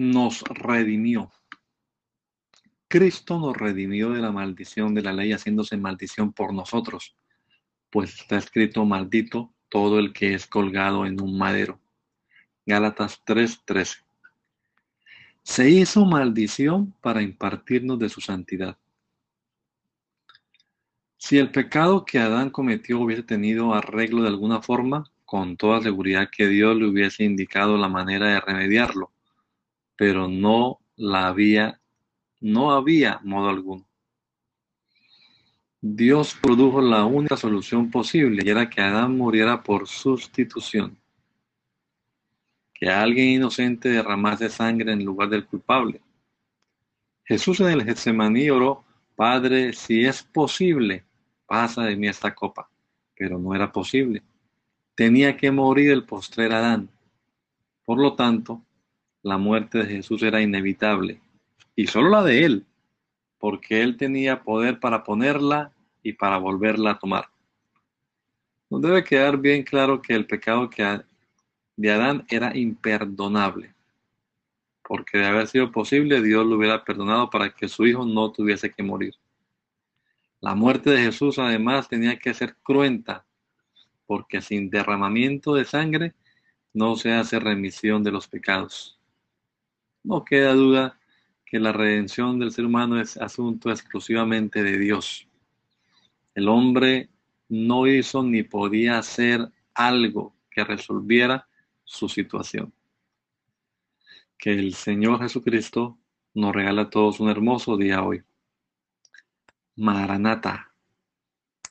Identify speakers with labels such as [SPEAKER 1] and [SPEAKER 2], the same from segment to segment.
[SPEAKER 1] Nos redimió. Cristo nos redimió de la maldición de la ley, haciéndose maldición por nosotros, pues está escrito maldito todo el que es colgado en un madero. Gálatas 3:13. Se hizo maldición para impartirnos de su santidad. Si el pecado que Adán cometió hubiese tenido arreglo de alguna forma, con toda seguridad que Dios le hubiese indicado la manera de remediarlo pero no la había, no había modo alguno. Dios produjo la única solución posible y era que Adán muriera por sustitución. Que alguien inocente derramase sangre en lugar del culpable. Jesús en el Getsemaní oró, Padre, si es posible, pasa de mí esta copa. Pero no era posible. Tenía que morir el postrer Adán. Por lo tanto, la muerte de Jesús era inevitable, y solo la de él, porque él tenía poder para ponerla y para volverla a tomar. Nos debe quedar bien claro que el pecado que de Adán era imperdonable, porque de haber sido posible, Dios lo hubiera perdonado para que su hijo no tuviese que morir. La muerte de Jesús además tenía que ser cruenta, porque sin derramamiento de sangre no se hace remisión de los pecados. No queda duda que la redención del ser humano es asunto exclusivamente de Dios. El hombre no hizo ni podía hacer algo que resolviera su situación. Que el Señor Jesucristo nos regala a todos un hermoso día hoy. Maranata,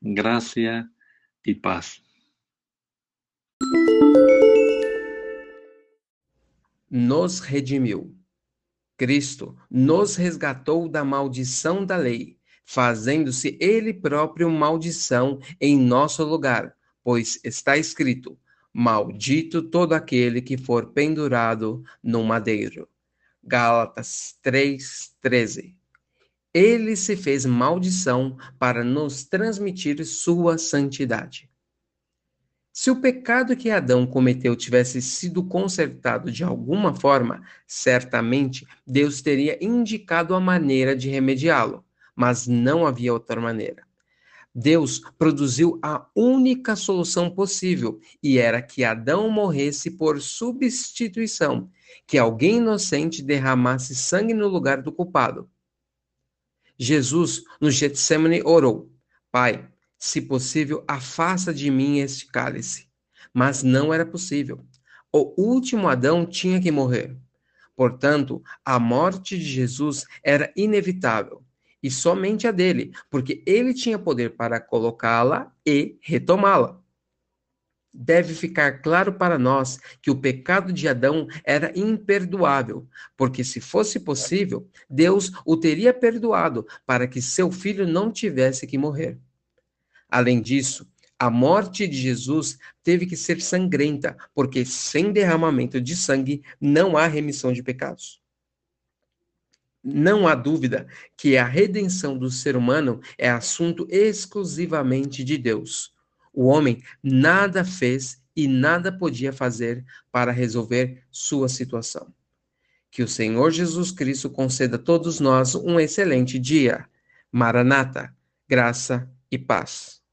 [SPEAKER 1] gracia y paz.
[SPEAKER 2] Nos redimiu. Cristo nos resgatou da maldição da lei, fazendo-se Ele próprio maldição em nosso lugar, pois está escrito: Maldito todo aquele que for pendurado no madeiro. Gálatas 3:13. Ele se fez maldição para nos transmitir sua santidade. Se o pecado que Adão cometeu tivesse sido consertado de alguma forma, certamente Deus teria indicado a maneira de remediá-lo, mas não havia outra maneira. Deus produziu a única solução possível, e era que Adão morresse por substituição, que alguém inocente derramasse sangue no lugar do culpado. Jesus, no Getsemane, orou: Pai, se possível, afasta de mim este cálice. Mas não era possível. O último Adão tinha que morrer. Portanto, a morte de Jesus era inevitável, e somente a dele, porque ele tinha poder para colocá-la e retomá-la. Deve ficar claro para nós que o pecado de Adão era imperdoável, porque se fosse possível, Deus o teria perdoado para que seu filho não tivesse que morrer. Além disso, a morte de Jesus teve que ser sangrenta, porque sem derramamento de sangue não há remissão de pecados. Não há dúvida que a redenção do ser humano é assunto exclusivamente de Deus. O homem nada fez e nada podia fazer para resolver sua situação. Que o Senhor Jesus Cristo conceda a todos nós um excelente dia. Maranata, graça e paz.